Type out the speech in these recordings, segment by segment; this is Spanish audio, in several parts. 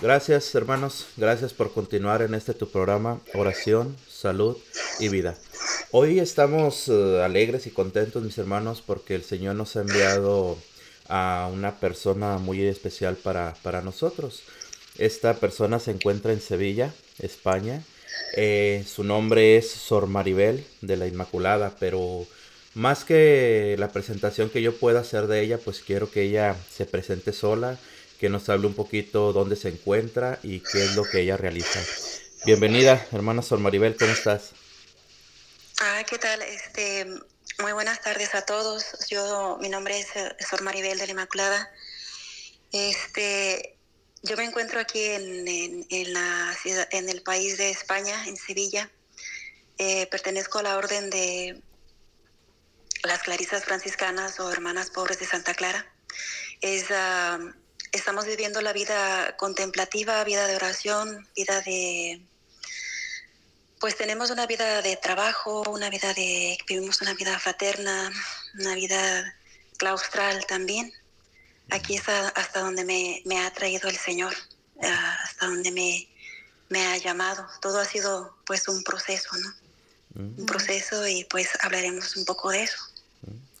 Gracias hermanos, gracias por continuar en este tu programa, oración, salud y vida. Hoy estamos eh, alegres y contentos mis hermanos porque el Señor nos ha enviado a una persona muy especial para, para nosotros. Esta persona se encuentra en Sevilla, España. Eh, su nombre es Sor Maribel de la Inmaculada, pero más que la presentación que yo pueda hacer de ella, pues quiero que ella se presente sola que nos hable un poquito dónde se encuentra y qué es lo que ella realiza. Bienvenida, hermana Sor Maribel, ¿cómo estás? Ah, ¿qué tal? Este, muy buenas tardes a todos. Yo, mi nombre es eh, Sor Maribel de la Inmaculada. Este, yo me encuentro aquí en, en, la ciudad, en el país de España, en Sevilla. Eh, pertenezco a la orden de las Clarisas Franciscanas o Hermanas Pobres de Santa Clara. Es uh, estamos viviendo la vida contemplativa, vida de oración, vida de... Pues tenemos una vida de trabajo, una vida de... vivimos una vida fraterna, una vida claustral también. Aquí es hasta donde me, me ha traído el Señor, hasta donde me, me ha llamado. Todo ha sido pues un proceso, ¿no? Un proceso y pues hablaremos un poco de eso.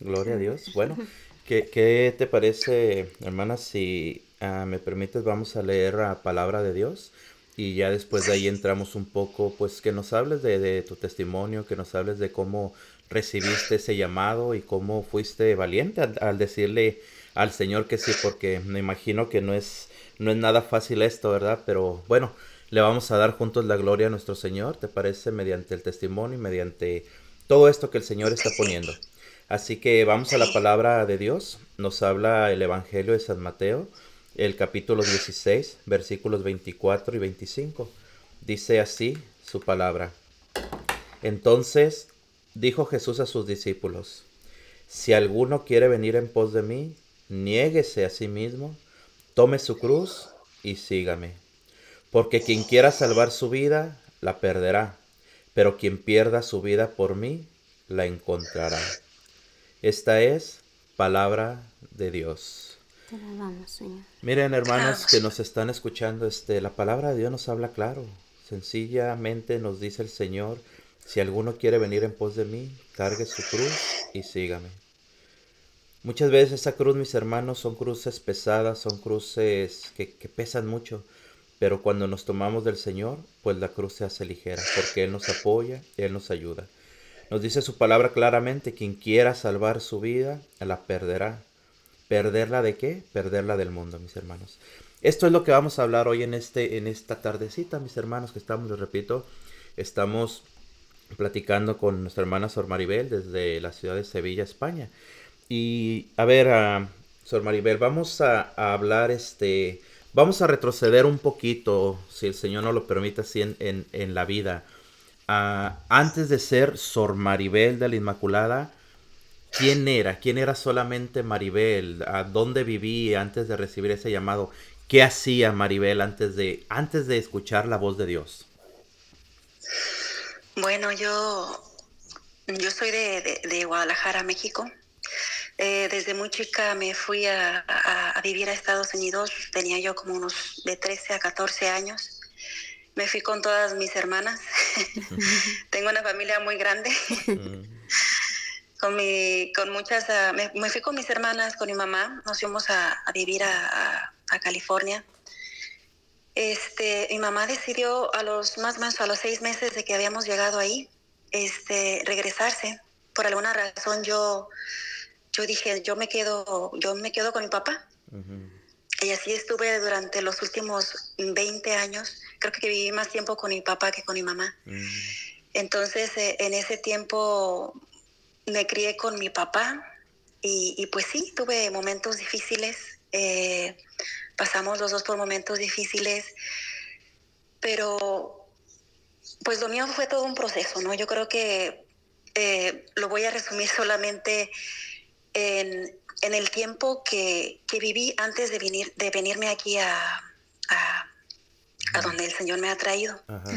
Gloria a Dios. Bueno, ¿Qué, ¿Qué, te parece, hermana, si ah, me permites, vamos a leer la palabra de Dios? Y ya después de ahí entramos un poco, pues que nos hables de, de, tu testimonio, que nos hables de cómo recibiste ese llamado y cómo fuiste valiente al, al, decirle al Señor que sí, porque me imagino que no es, no es nada fácil esto, ¿verdad? Pero bueno, le vamos a dar juntos la gloria a nuestro Señor, ¿te parece? Mediante el testimonio y mediante todo esto que el Señor está poniendo. Así que vamos a la palabra de Dios. Nos habla el Evangelio de San Mateo, el capítulo 16, versículos 24 y 25. Dice así su palabra. Entonces dijo Jesús a sus discípulos, si alguno quiere venir en pos de mí, niéguese a sí mismo, tome su cruz y sígame. Porque quien quiera salvar su vida, la perderá, pero quien pierda su vida por mí, la encontrará. Esta es palabra de Dios. Te alabamos, Señor. Miren, hermanos que nos están escuchando, este, la palabra de Dios nos habla claro. Sencillamente nos dice el Señor, si alguno quiere venir en pos de mí, cargue su cruz y sígame. Muchas veces esa cruz, mis hermanos, son cruces pesadas, son cruces que, que pesan mucho, pero cuando nos tomamos del Señor, pues la cruz se hace ligera, porque Él nos apoya, Él nos ayuda. Nos dice su palabra claramente, quien quiera salvar su vida, la perderá. ¿Perderla de qué? Perderla del mundo, mis hermanos. Esto es lo que vamos a hablar hoy en, este, en esta tardecita, mis hermanos, que estamos, les repito, estamos platicando con nuestra hermana Sor Maribel desde la ciudad de Sevilla, España. Y a ver, uh, Sor Maribel, vamos a, hablar, este, vamos a retroceder un poquito, si el Señor nos lo permite así, en, en, en la vida. Uh, antes de ser Sor Maribel de la Inmaculada, ¿quién era? ¿Quién era solamente Maribel? ¿A dónde vivía antes de recibir ese llamado? ¿Qué hacía Maribel antes de, antes de escuchar la voz de Dios? Bueno, yo, yo soy de, de, Guadalajara, México. Eh, desde muy chica me fui a, a, a, vivir a Estados Unidos. Tenía yo como unos de 13 a 14 años me fui con todas mis hermanas. Tengo una familia muy grande. con, mi, con muchas, uh, me, me, fui con mis hermanas, con mi mamá, nos fuimos a, a vivir a, a, California. Este, mi mamá decidió a los más o menos a los seis meses de que habíamos llegado ahí, este, regresarse. Por alguna razón yo, yo dije, yo me quedo, yo me quedo con mi papá. Uh -huh. Y así estuve durante los últimos 20 años. Creo que viví más tiempo con mi papá que con mi mamá. Mm. Entonces, eh, en ese tiempo me crié con mi papá y, y pues sí, tuve momentos difíciles. Eh, pasamos los dos por momentos difíciles, pero pues lo mío fue todo un proceso, ¿no? Yo creo que eh, lo voy a resumir solamente en en el tiempo que, que, viví antes de, venir, de venirme aquí a, a, a donde el Señor me ha traído. Ajá.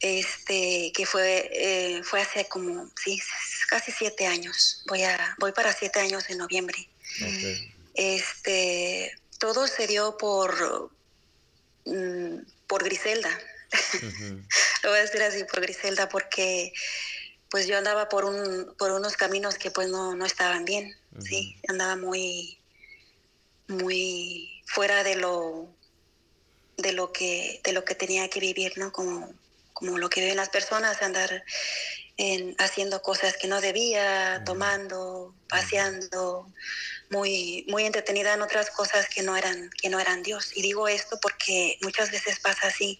Este, que fue, eh, fue hace como, sí, casi siete años. Voy, a, voy para siete años en noviembre. Okay. Este, todo se dio por, mm, por Griselda. Lo voy a decir así por Griselda porque pues yo andaba por un por unos caminos que pues no, no estaban bien, sí, andaba muy muy fuera de lo de lo que de lo que tenía que vivir, ¿no? Como como lo que viven las personas, andar en, haciendo cosas que no debía, tomando, paseando, muy, muy entretenida en otras cosas que no eran, que no eran Dios. Y digo esto porque muchas veces pasa así.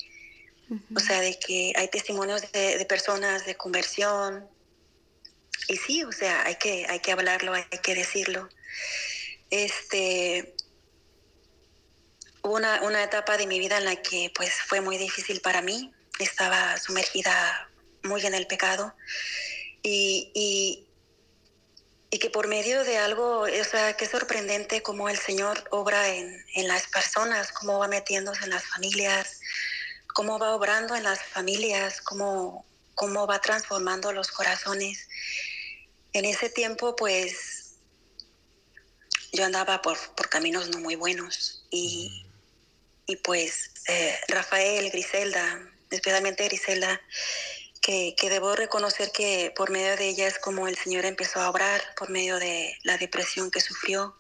O sea, de que hay testimonios de, personas de conversión. Y sí, o sea, hay que, hay que hablarlo, hay que decirlo. Este, hubo una, una etapa de mi vida en la que pues fue muy difícil para mí. Estaba sumergida muy en el pecado. Y, y, y que por medio de algo, o sea, qué sorprendente cómo el Señor obra en, en, las personas, cómo va metiéndose en las familias, cómo va obrando en las familias, cómo, cómo va transformando los corazones. En ese tiempo, pues, yo andaba por, por caminos no muy buenos y, y pues eh, Rafael, Griselda, especialmente Griselda, que, debo reconocer que por medio de ella es como el Señor empezó a obrar, por medio de la depresión que sufrió,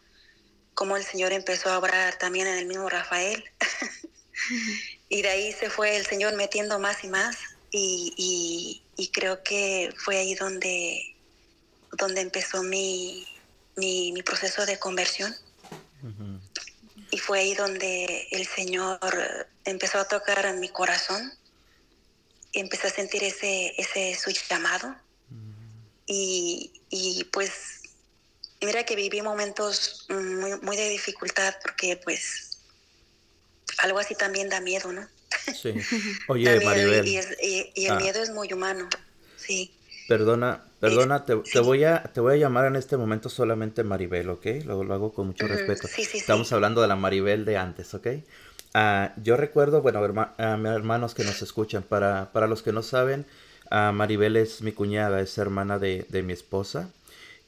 como el Señor empezó a obrar también en el mismo Rafael. y de ahí se fue el Señor metiendo más y más. Y, creo que fue ahí donde, donde empezó mi, mi, proceso de conversión. Y fue ahí donde el Señor empezó a tocar en mi corazón empecé a sentir ese, ese su llamado. Y, y, pues, mira que viví momentos muy, muy de dificultad porque pues algo así también da miedo, ¿no? Sí. Oye, Maribel. Y, y, el ah. miedo es muy humano, sí. Perdona, perdona, te, te, voy a, te voy a llamar en este momento solamente Maribel, ¿ok? Lo, lo hago con mucho respeto. Estamos hablando de la Maribel de antes, ¿ok? Ah, yo recuerdo, bueno, hermanos que nos escuchan, para, para los que no saben, uh, Maribel es mi cuñada, es hermana de, de, mi esposa.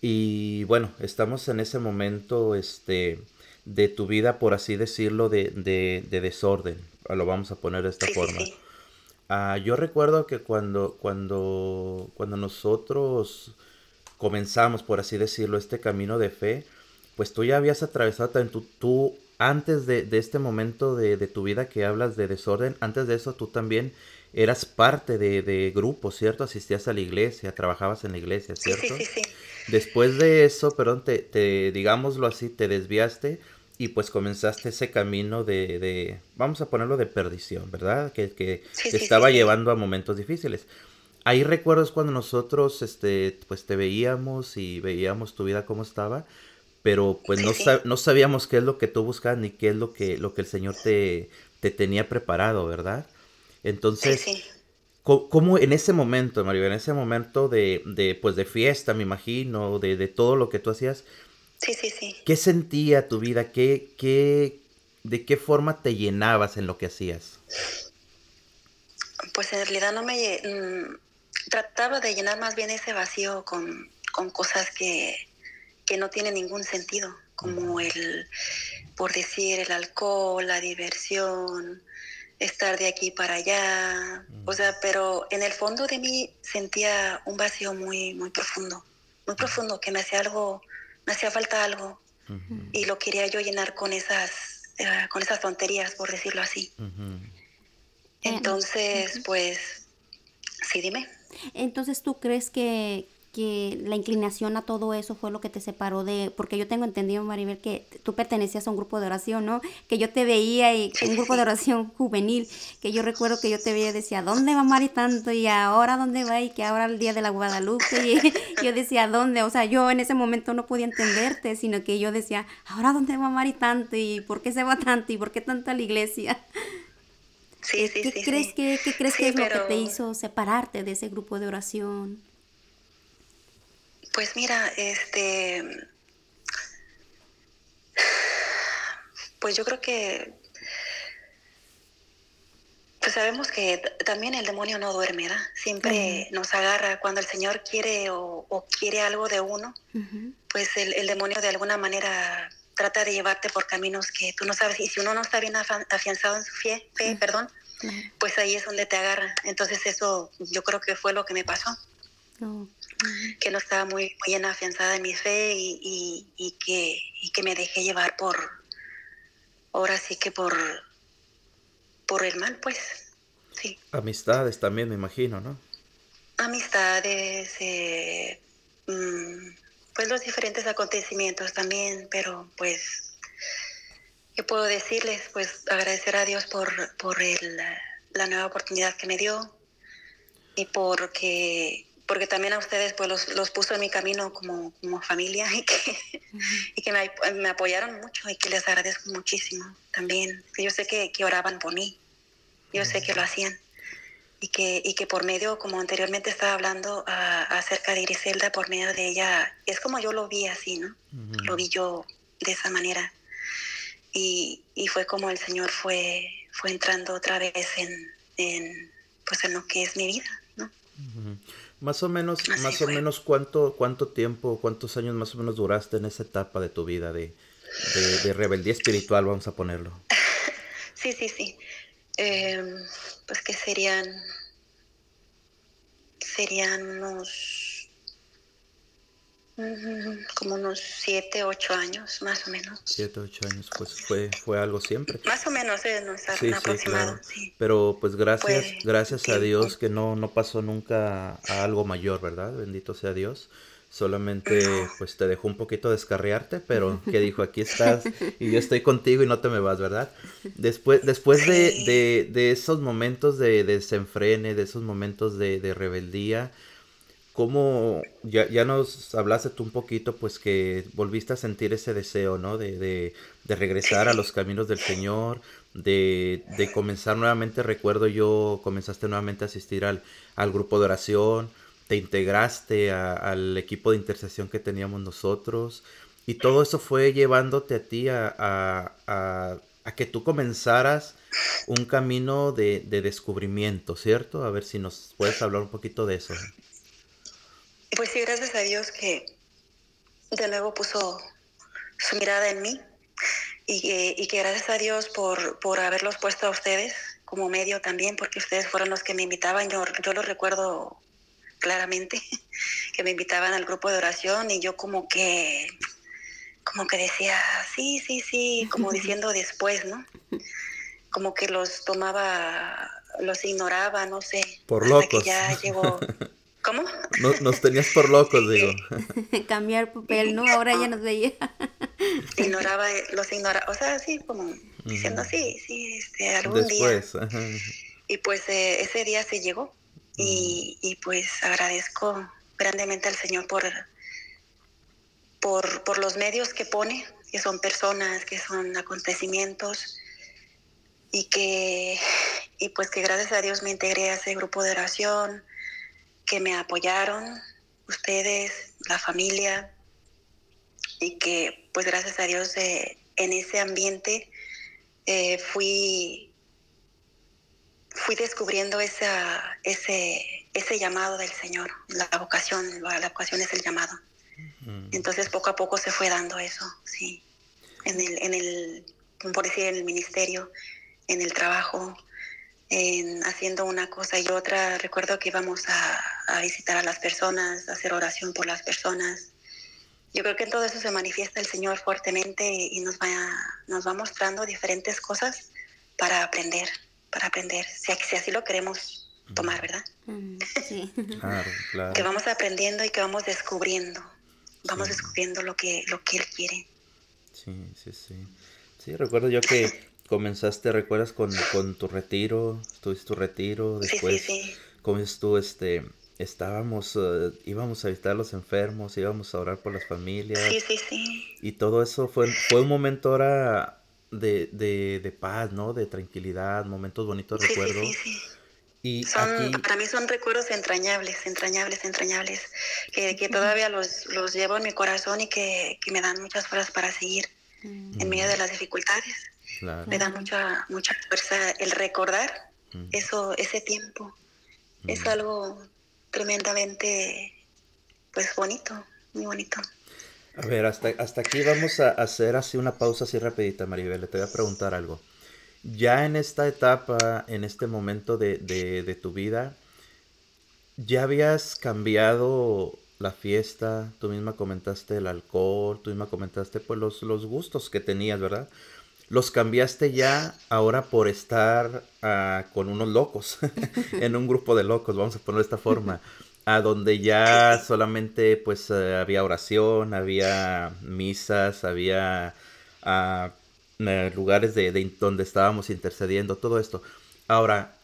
Y bueno, estamos en ese momento este, de tu vida, por así decirlo, de, de, de desorden. Lo vamos a poner de esta forma. Ah, yo recuerdo que cuando, cuando, cuando nosotros comenzamos, por así decirlo, este camino de fe, pues tú ya habías atravesado también, tú, tú antes de, este momento de, tu vida que hablas de desorden, antes de eso tú también eras parte de, de grupos, ¿cierto? Asistías a la iglesia, trabajabas en la iglesia, ¿cierto? Sí, sí, sí. Después de eso, perdón, te, te, digámoslo así, te desviaste y pues comenzaste ese camino de, de vamos a ponerlo de perdición, ¿verdad? Que, que te estaba llevando a momentos difíciles. Ahí recuerdas cuando nosotros, este, pues te veíamos y veíamos tu vida cómo estaba pero pues no, no sabíamos qué es lo que tú buscas ni qué es lo que, lo que el Señor te, te tenía preparado, ¿verdad? Entonces, ¿cómo, en ese momento, Mario, en ese momento de, de, pues de fiesta, me imagino, de, de, todo lo que tú hacías, sí, sí, sí. ¿qué sentía tu vida? ¿Qué, qué, ¿De qué forma te llenabas en lo que hacías? Pues en realidad no me... Mm, trataba de llenar más bien ese vacío con, con cosas que que no tiene ningún sentido, como el, por decir, el alcohol, la diversión, estar de aquí para allá, o sea, pero en el fondo de mí sentía un vacío muy, muy profundo, muy profundo, que me hacía algo, me hacía falta algo, y lo quería yo llenar con esas, eh, con esas tonterías, por decirlo así. Entonces, pues, sí, dime. Entonces, ¿tú crees que, que la inclinación a todo eso fue lo que te separó de, porque yo tengo entendido, Maribel, que tú pertenecías a un grupo de oración, ¿no? Que yo te veía y un grupo de oración juvenil, que yo recuerdo que yo te veía y decía, ¿dónde va Mari tanto? Y ahora, ¿dónde va? Y que ahora el día de la Guadalupe, y yo decía, ¿dónde? O sea, yo en ese momento no podía entenderte, sino que yo decía, ¿ahora dónde va Mari tanto? ¿Y por qué se va tanto? ¿Y por qué tanto a la iglesia? Sí, sí, ¿Qué crees, que, ¿Qué crees que es lo que te hizo separarte de ese grupo de oración? Pues mira, este, pues yo creo que, pues sabemos que también el demonio no duerme, ¿verdad? Siempre nos agarra cuando el Señor quiere o, quiere algo de uno, pues el, demonio de alguna manera trata de llevarte por caminos que tú no sabes. Y si uno no está bien afianzado en su fe, fe perdón, pues ahí es donde te agarra. Entonces eso yo creo que fue lo que me pasó. Que no estaba muy, muy bien afianzada en mi fe y, y, que, y que me dejé llevar por, ahora sí que por, por el mal, pues, sí. Amistades también, me imagino, ¿no? Amistades, eh, mm, pues los diferentes acontecimientos también, pero pues, ¿qué puedo decirles? Pues agradecer a Dios por, por el, la nueva oportunidad que me dio y porque porque también a ustedes pues los, los puso en mi camino como, como familia y que, y que me, me, apoyaron mucho y que les agradezco muchísimo también. Yo sé que, que oraban por mí, yo sé que lo hacían y que, y que por medio, como anteriormente estaba hablando acerca de Griselda, por medio de ella, es como yo lo vi así, ¿no? Lo vi yo de esa manera. Y, y, fue como el Señor fue, fue entrando otra vez en, en, pues en lo que es mi vida, ¿no? Más o menos, más o menos cuánto, cuánto tiempo, cuántos años más o menos duraste en esa etapa de tu vida de, de, rebeldía espiritual, vamos a ponerlo. Sí, sí, sí. Em, pues que serían, serían unos como unos siete, ocho años, más o menos. Siete, ocho años, pues fue, fue algo siempre. Más o menos, eh, no está sí, aproximado. Sí, Pero pues gracias, gracias a Dios que no, no pasó nunca a algo mayor, ¿verdad? Bendito sea Dios. Solamente pues te dejó un poquito descarriarte, pero que dijo, aquí estás y yo estoy contigo y no te me vas, ¿verdad? Después, después de, de, de esos momentos de, desenfrene, de esos momentos de, de rebeldía, ¿Cómo, ya, ya nos hablaste tú un poquito, pues que volviste a sentir ese deseo, ¿no? De, de, de regresar a los caminos del Señor, de, de, comenzar nuevamente, recuerdo yo, comenzaste nuevamente a asistir al, al grupo de oración, te integraste al equipo de intercesión que teníamos nosotros, y todo eso fue llevándote a ti a, a, a, a que tú comenzaras un camino de, de descubrimiento, ¿cierto? A ver si nos puedes hablar un poquito de eso. Pues sí, gracias a Dios que de nuevo puso su mirada en mí y que, y que gracias a Dios por, por haberlos puesto a ustedes como medio también, porque ustedes fueron los que me invitaban, yo, yo lo recuerdo claramente, que me invitaban al grupo de oración y yo como que, como que decía, sí, sí, sí, como diciendo después, ¿no? Como que los tomaba, los ignoraba, no sé. Por hasta locos. Que ya llegó, ¿Cómo? nos tenías por locos, digo. Cambiar papel, ¿no? Ahora ya nos veía. Ignoraba, los ignoraba, o sea, así como diciendo, sí, sí, este, algún Después, día. Y pues eh, ese día se llegó y, y, pues agradezco grandemente al Señor por, por, por los medios que pone, que son personas, que son acontecimientos y que, y pues que gracias a Dios me integré a ese grupo de oración, que me apoyaron, ustedes, la familia, y que pues gracias a Dios eh, en ese ambiente eh, fui, fui descubriendo esa, ese, ese llamado del Señor, la vocación, la, vocación es el llamado. Entonces poco a poco se fue dando eso, sí, en el, en el, por decir, en el ministerio, en el trabajo, en haciendo una cosa y otra. Recuerdo que íbamos a, visitar a las personas, a hacer oración por las personas. Yo creo que en todo eso se manifiesta el Señor fuertemente y nos va, nos va mostrando diferentes cosas para aprender, para aprender, si, si así lo queremos tomar, ¿verdad? Mm, sí. claro, claro. Que vamos aprendiendo y que vamos descubriendo, vamos descubriendo lo que, lo que Él quiere. Sí, sí, sí. Sí, recuerdo yo que comenzaste, ¿recuerdas con, con tu retiro? Tuviste tu retiro, después, sí, sí, ¿cómo es tú, este, estábamos, uh, íbamos a visitar a los enfermos, íbamos a orar por las familias. Sí, sí, sí. Y todo eso fue, fue un momento ahora de, de, de paz, ¿no? De tranquilidad, momentos bonitos, recuerdo. Sí, sí, Y son, Para mí son recuerdos entrañables, entrañables, entrañables, que, que todavía los, los llevo en mi corazón y que, que me dan muchas fuerzas para seguir en medio de las dificultades. Me da mucha, mucha fuerza el recordar eso, ese tiempo. Es algo tremendamente, pues bonito, muy bonito. A ver, hasta, hasta aquí vamos a hacer así una pausa así rapidita, Maribel. Te voy a preguntar algo. Ya en esta etapa, en este momento de, de tu vida, ¿ya habías cambiado la fiesta? Tú misma comentaste el alcohol, tú misma comentaste pues los, los gustos que tenías, ¿verdad? Los cambiaste ya ahora por estar ah, con unos locos, en un grupo de locos, vamos a ponerlo de esta forma a donde ya solamente pues eh, había oración, había misas, había ah, eh, lugares de, donde estábamos intercediendo, todo esto. Ahora,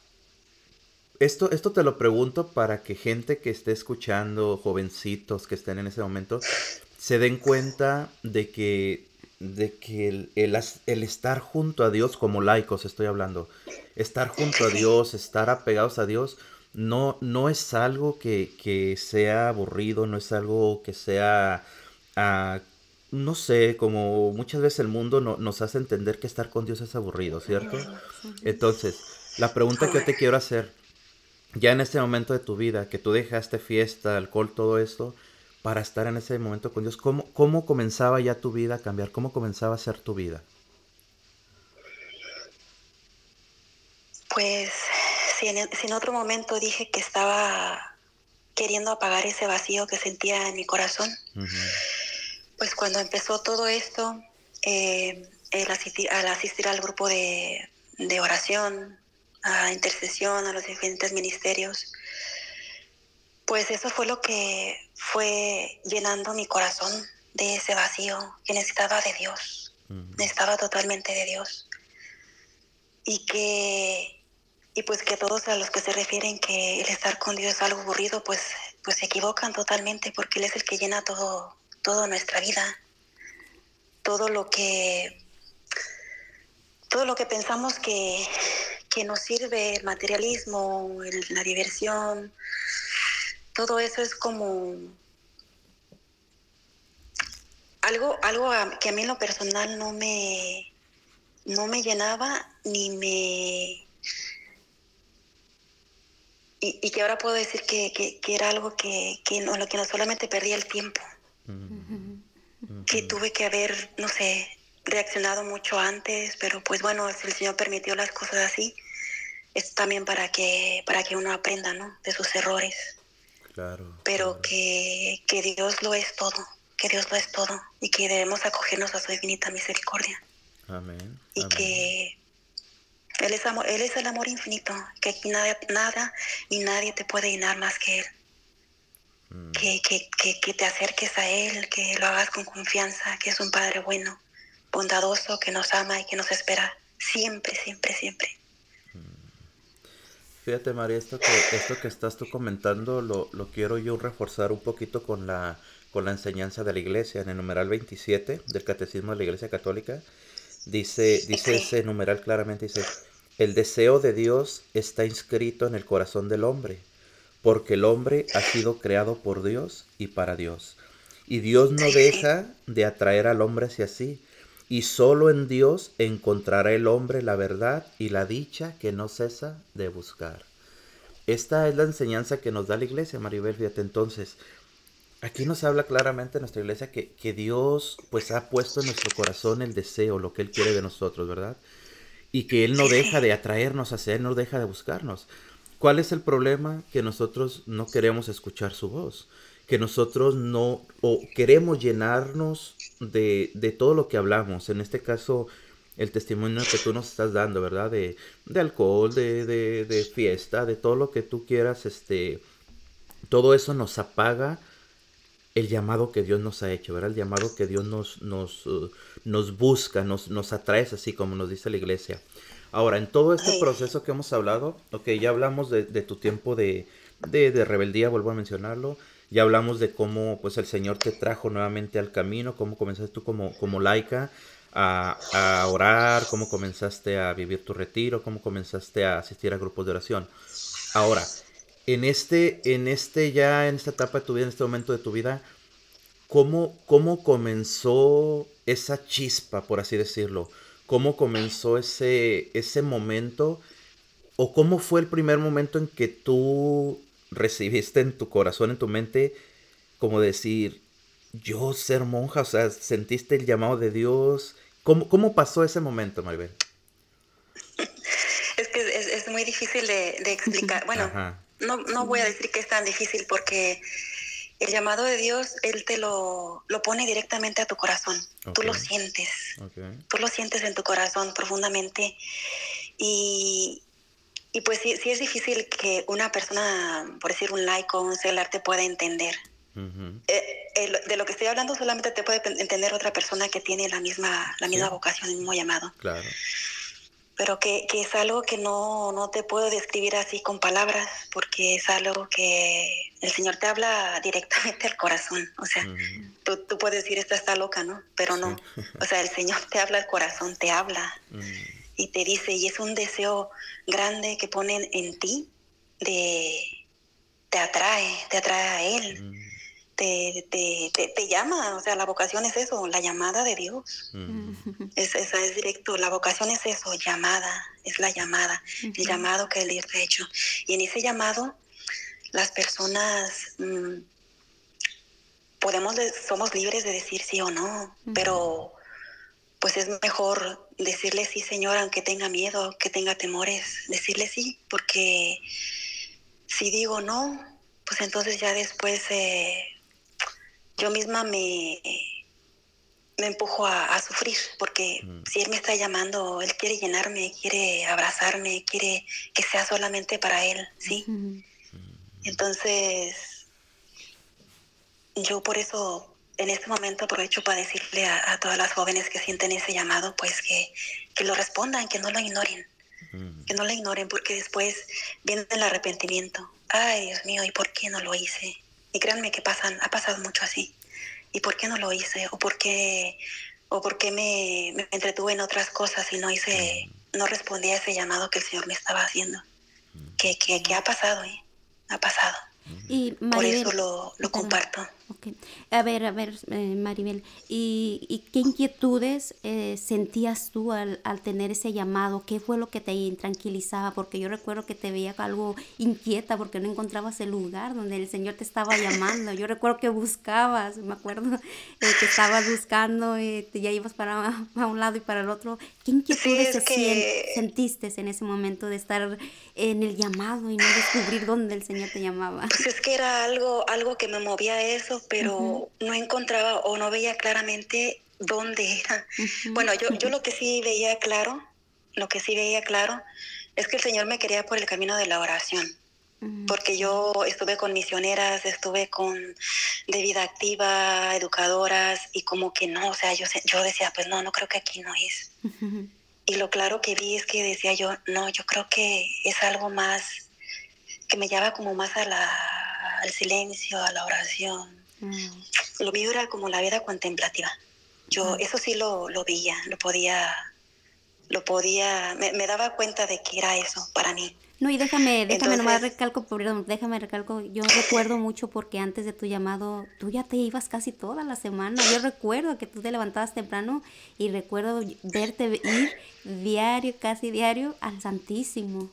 esto, esto te lo pregunto para que gente que esté escuchando, jovencitos que estén en ese momento, se den cuenta de que, de que el, el estar junto a Dios, como laicos estoy hablando, estar junto a Dios, estar apegados a Dios, no, no es algo que, sea aburrido, no es algo que sea, ah, no sé, como muchas veces el mundo no, nos hace entender que estar con Dios es aburrido, ¿cierto? Entonces, la pregunta que te quiero hacer, ya en este momento de tu vida, que tú dejaste fiesta, alcohol, todo esto, para estar en ese momento con Dios, ¿cómo, cómo comenzaba ya tu vida a cambiar? ¿Cómo comenzaba a ser tu vida? Pues si en, otro momento dije que estaba queriendo apagar ese vacío que sentía en mi corazón, pues cuando empezó todo esto, eh, al asistir al grupo de, oración, a intercesión, a los diferentes ministerios, pues eso fue lo que fue llenando mi corazón de ese vacío que necesitaba de Dios, necesitaba totalmente de Dios. Y que y pues que todos a los que se refieren que el estar con Dios es algo aburrido, pues, pues se equivocan totalmente porque Él es el que llena todo, toda nuestra vida. Todo lo que, todo lo que pensamos que, que nos sirve, el materialismo, la diversión, todo eso es como algo, algo que a mí en lo personal no me, no me llenaba ni me y, que ahora puedo decir que, que, era algo que, que, no, lo que no solamente perdía el tiempo, que tuve que haber, no sé, reaccionado mucho antes, pero pues bueno, si el Señor permitió las cosas así, es también para que, para que uno aprenda, ¿no? De sus errores. Claro. Pero Que, que Dios lo es todo, que Dios lo es todo y que debemos acogernos a su infinita misericordia. Amén. Y que él es, amor, él es el amor infinito, que aquí nada, nada ni nadie te puede llenar más que Él. Mm. Que, que, que, te acerques a Él, que lo hagas con confianza, que es un Padre bueno, bondadoso, que nos ama y que nos espera siempre, siempre, siempre. Fíjate María, esto que, esto que estás tú comentando lo, lo quiero yo reforzar un poquito con la, con la enseñanza de la iglesia. En el numeral 27 del Catecismo de la Iglesia Católica Dice, dice ese numeral claramente, dice, el deseo de Dios está inscrito en el corazón del hombre, porque el hombre ha sido creado por Dios y para Dios. Y Dios no deja de atraer al hombre hacia sí, y solo en Dios encontrará el hombre la verdad y la dicha que no cesa de buscar. Esta es la enseñanza que nos da la iglesia, Maribel, fíjate entonces. Aquí nos habla claramente nuestra iglesia que, que, Dios pues ha puesto en nuestro corazón el deseo, lo que Él quiere de nosotros, ¿verdad? Y que Él no deja de atraernos hacia Él, no deja de buscarnos. ¿Cuál es el problema? Que nosotros no queremos escuchar su voz, que nosotros no, o queremos llenarnos de, de todo lo que hablamos, en este caso el testimonio que tú nos estás dando, ¿verdad? De, de alcohol, de, de, de fiesta, de todo lo que tú quieras, este, todo eso nos apaga el llamado que Dios nos ha hecho, ¿verdad? El llamado que Dios nos, nos, uh, nos busca, nos, nos atrae, así como nos dice la iglesia. Ahora, en todo este proceso que hemos hablado, ok, ya hablamos de, tu tiempo de, de, rebeldía, vuelvo a mencionarlo, ya hablamos de cómo pues el Señor te trajo nuevamente al camino, cómo comenzaste tú como, como laica a, a orar, cómo comenzaste a vivir tu retiro, cómo comenzaste a asistir a grupos de oración. Ahora, en este, en este ya, en esta etapa de tu vida, en este momento de tu vida, ¿cómo, cómo comenzó esa chispa, por así decirlo? ¿Cómo comenzó ese, ese momento? ¿O cómo fue el primer momento en que tú recibiste en tu corazón, en tu mente, como decir, yo ser monja? O sea, ¿sentiste el llamado de Dios? ¿Cómo, cómo pasó ese momento, Maribel? Es que es, muy difícil de, explicar. Bueno, no, no voy a decir que es tan difícil porque el llamado de Dios, Él te lo, lo pone directamente a tu corazón. Tú lo sientes. Tú lo sientes en tu corazón profundamente. Y, y pues sí, sí, es difícil que una persona, por decir un laico, un celular, te pueda entender. Eh, de lo que estoy hablando solamente te puede entender otra persona que tiene la misma, la misma vocación, el mismo llamado. Claro pero que, que, es algo que no, no te puedo describir así con palabras, porque es algo que el Señor te habla directamente al corazón. O sea, tú, tú, puedes decir, esta está loca, ¿no? Pero no. O sea, el Señor te habla al corazón, te habla y te dice, y es un deseo grande que ponen en ti, de, te atrae, te atrae a Él te, te, te, llama, o sea, la vocación es eso, la llamada de Dios. Mm. Es, esa es directo, la vocación es eso, llamada, es la llamada, el llamado que Dios ha hecho. Y en ese llamado, las personas mm, podemos, somos libres de decir sí o no, pero pues es mejor decirle sí, Señor, aunque tenga miedo, que tenga temores, decirle sí, porque si digo no, pues entonces ya después eh, yo misma me, me empujo a, sufrir, porque mm. si Él me está llamando, Él quiere llenarme, quiere abrazarme, quiere que sea solamente para Él, ¿sí? Entonces, yo por eso en este momento aprovecho para decirle a, todas las jóvenes que sienten ese llamado, pues que, que lo respondan, que no lo ignoren, que no lo ignoren, porque después viene el arrepentimiento. Ay, Dios mío, ¿y por qué no lo hice? Y créanme que pasan, ha pasado mucho así. ¿Y por qué no lo hice? ¿O por qué, o por qué me, me entretuve en otras cosas y no hice, no respondí a ese llamado que el Señor me estaba haciendo? ¿Qué, qué, qué ha pasado? Eh? Ha pasado. Y Por eso lo, lo comparto. A ver, a ver, eh, Maribel, ¿y, ¿y, qué inquietudes eh, sentías tú al, al, tener ese llamado? ¿Qué fue lo que te intranquilizaba? Porque yo recuerdo que te veía algo inquieta porque no encontrabas el lugar donde el Señor te estaba llamando. Yo recuerdo que buscabas, me acuerdo eh, que estabas buscando, y ya ibas para a un lado y para el otro. ¿Qué inquietudes sentiste en ese momento de estar en el llamado y no descubrir dónde el Señor te llamaba? Pues es que era algo, algo que me movía eso, pero no encontraba o no veía claramente dónde era. Bueno, yo, yo lo que sí veía claro, lo que sí veía claro, es que el Señor me quería por el camino de la oración. Porque yo estuve con misioneras, estuve con de vida activa, educadoras, y como que no, o sea, yo, yo decía, pues no, no creo que aquí no es. Y lo claro que vi es que decía yo, no, yo creo que es algo más que me lleva como más a la, al silencio, a la oración. Mm. Lo mío era como la vida contemplativa. Yo mm. eso sí lo, lo veía, lo podía, lo podía, me, me, daba cuenta de que era eso para mí. No, y déjame, déjame nomás recalco, perdón, déjame recalco, yo recuerdo mucho porque antes de tu llamado, tú ya te ibas casi toda la semana. Yo recuerdo que tú te levantabas temprano y recuerdo verte ir diario, casi diario, al Santísimo.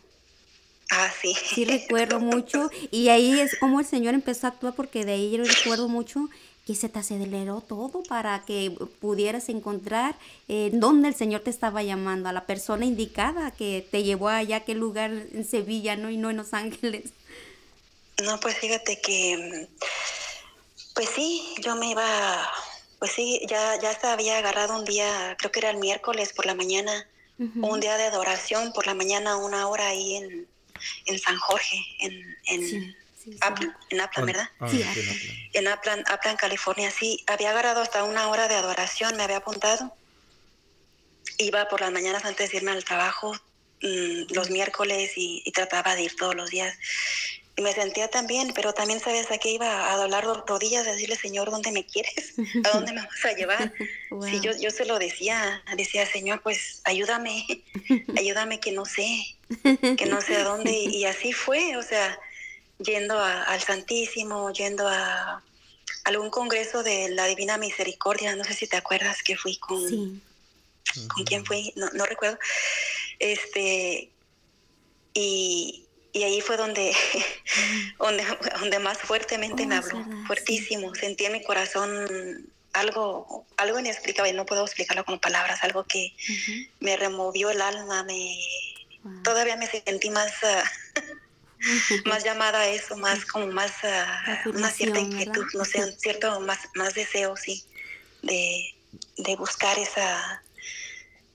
Ah, sí. Sí recuerdo mucho. Y ahí es como el Señor empezó a actuar porque de ahí yo recuerdo mucho que se te aceleró todo para que pudieras encontrar eh, dónde el Señor te estaba llamando, a la persona indicada que te llevó allá a aquel lugar en Sevilla, ¿no? Y no en Los Ángeles. No, pues fíjate que, pues sí, yo me iba, pues sí, ya, ya se había agarrado un día, creo que era el miércoles por la mañana, un día de adoración por la mañana, una hora ahí en, en San Jorge, en, en, Aplan, en Aplan, ¿verdad? Ah, sí, en Aplan, Aplan, California, sí. Había agarrado hasta una hora de adoración, me había apuntado. Iba por las mañanas antes de irme al trabajo, mm, los miércoles, y, trataba de ir todos los días. Y me sentía tan bien, pero también sabes a qué iba a doblar rodillas, a decirle, Señor, ¿dónde me quieres? ¿A dónde me vas a llevar? Si yo, yo se lo decía, decía, Señor, pues ayúdame, ayúdame que no sé, que no sé a dónde. Y así fue, o sea, yendo al Santísimo, yendo a algún congreso de la Divina Misericordia, no sé si te acuerdas que fui con... ¿Con quién fui? No, no recuerdo. Este, y, y ahí fue donde, donde, donde, más fuertemente me oh, habló, fuertísimo. Sentí en mi corazón algo, algo inexplicable, no puedo explicarlo con palabras, algo que me removió el alma, me, todavía me sentí más, ah, más llamada a eso, más como más, uh, una cierta inquietud, no sé, un cierto más, más deseo, sí, de, de buscar esa,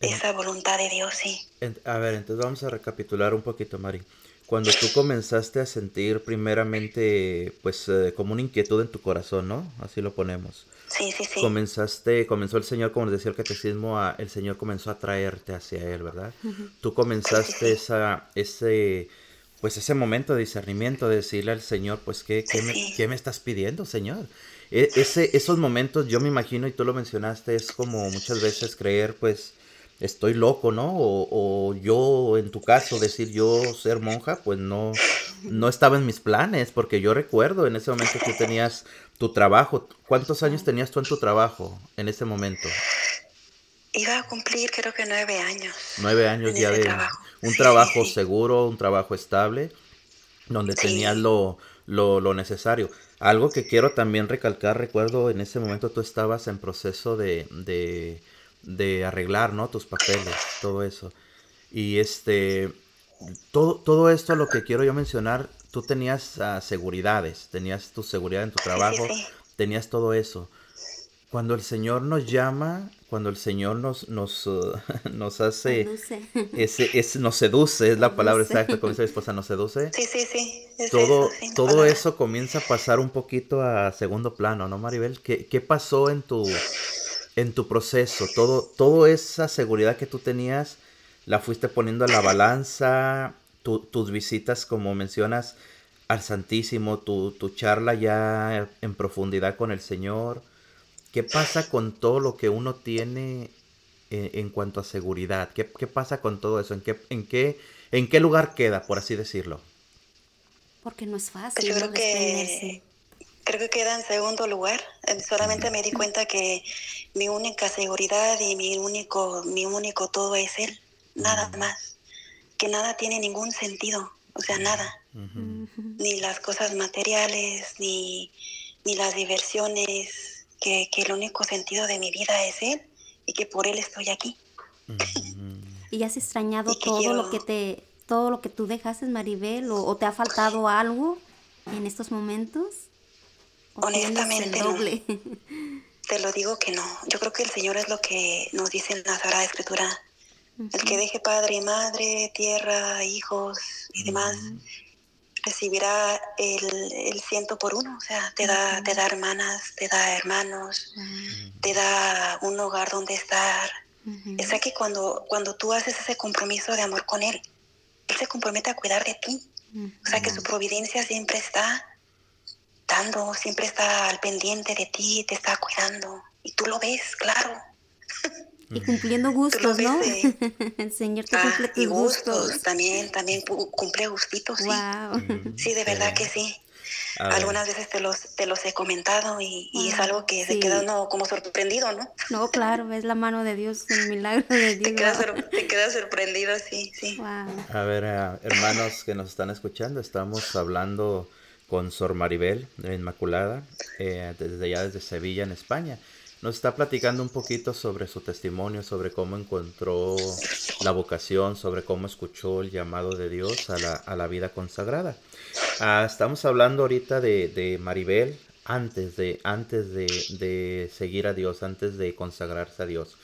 esa voluntad de Dios, sí. A ver, entonces vamos a recapitular un poquito, Mari. Cuando tú comenzaste a sentir primeramente, pues, eh, como una inquietud en tu corazón, ¿no? Así lo ponemos. Sí, sí, sí. Comenzaste, comenzó el Señor, como decía el catecismo, a, el Señor comenzó a traerte hacia Él, ¿verdad? Tú comenzaste esa, ese, pues ese momento de discernimiento, de decirle al Señor, pues, ¿qué, qué, me, ¿qué me, estás pidiendo, Señor? E, ese, esos momentos, yo me imagino, y tú lo mencionaste, es como muchas veces creer, pues, estoy loco, ¿no? O, yo, en tu caso, decir yo ser monja, pues no, no estaba en mis planes, porque yo recuerdo en ese momento que tenías tu trabajo. ¿Cuántos años tenías tú en tu trabajo en ese momento? Iba a cumplir creo que nueve años. Nueve años ya de un trabajo seguro, un trabajo estable, donde tenías lo, lo, lo, necesario. Algo que quiero también recalcar, recuerdo en ese momento tú estabas en proceso de, de de arreglar, ¿no? Tus papeles, todo eso. Y este, todo, todo esto lo que quiero yo mencionar, tú tenías uh, seguridades, tenías tu seguridad en tu trabajo, tenías todo eso. Cuando el Señor nos llama, cuando el Señor nos, nos, uh, nos hace, ese, es, nos seduce, es la palabra exacta, como dice mi esposa, nos seduce. Sí, sí, sí. todo todo eso comienza a pasar un poquito a segundo plano, ¿no, Maribel? ¿Qué, qué pasó en tu, en tu proceso, todo, toda esa seguridad que tú tenías, la fuiste poniendo a la balanza, tus visitas, como mencionas, al Santísimo, tu, tu, charla ya en profundidad con el Señor. ¿Qué pasa con todo lo que uno tiene en, cuanto a seguridad? ¿Qué, ¿Qué, pasa con todo eso? ¿En qué, en, qué, ¿En qué lugar queda, por así decirlo? Porque no es fácil. Yo creo que creo que queda en segundo lugar. Eh, solamente me di cuenta que mi única seguridad y mi único, mi único todo es Él, nada más. Que nada tiene ningún sentido, o sea, nada. Ni las cosas materiales, ni, ni las diversiones, que, que, el único sentido de mi vida es Él y que por Él estoy aquí. ¿Y has extrañado todo lo que te todo lo que tú dejaste, Maribel, o te ha faltado algo en estos momentos? Honestamente, no. Te lo digo que no. Yo creo que el Señor es lo que nos dice en la Sagrada Escritura. El que deje padre y madre, tierra, hijos y demás, recibirá el, ciento por uno. O sea, te da, te da hermanas, te da hermanos, te da un hogar donde estar. Es que cuando, cuando tú haces ese compromiso de amor con Él, Él se compromete a cuidar de ti. O sea, que su providencia siempre está siempre está al pendiente de ti, te está cuidando. Y tú lo ves, claro. Y cumpliendo gustos, ¿no? El Señor te cumple ah, tus y gustos. También, también cumple gustitos, sí. Sí, de verdad que sí. Algunas veces te los, te los he comentado y, es algo que se queda uno como sorprendido, ¿no? No, claro, es la mano de Dios, el milagro de Dios. te quedas, sorprendido, sí, sí. A ver, eh, hermanos que nos están escuchando, estamos hablando con Sor Maribel, la Inmaculada, eh, desde allá desde Sevilla, en España. Nos está platicando un poquito sobre su testimonio, sobre cómo encontró la vocación, sobre cómo escuchó el llamado de Dios a la, a la vida consagrada. Ah, estamos hablando ahorita de, de, Maribel antes, de, antes de, de seguir a Dios, antes de consagrarse a Dios.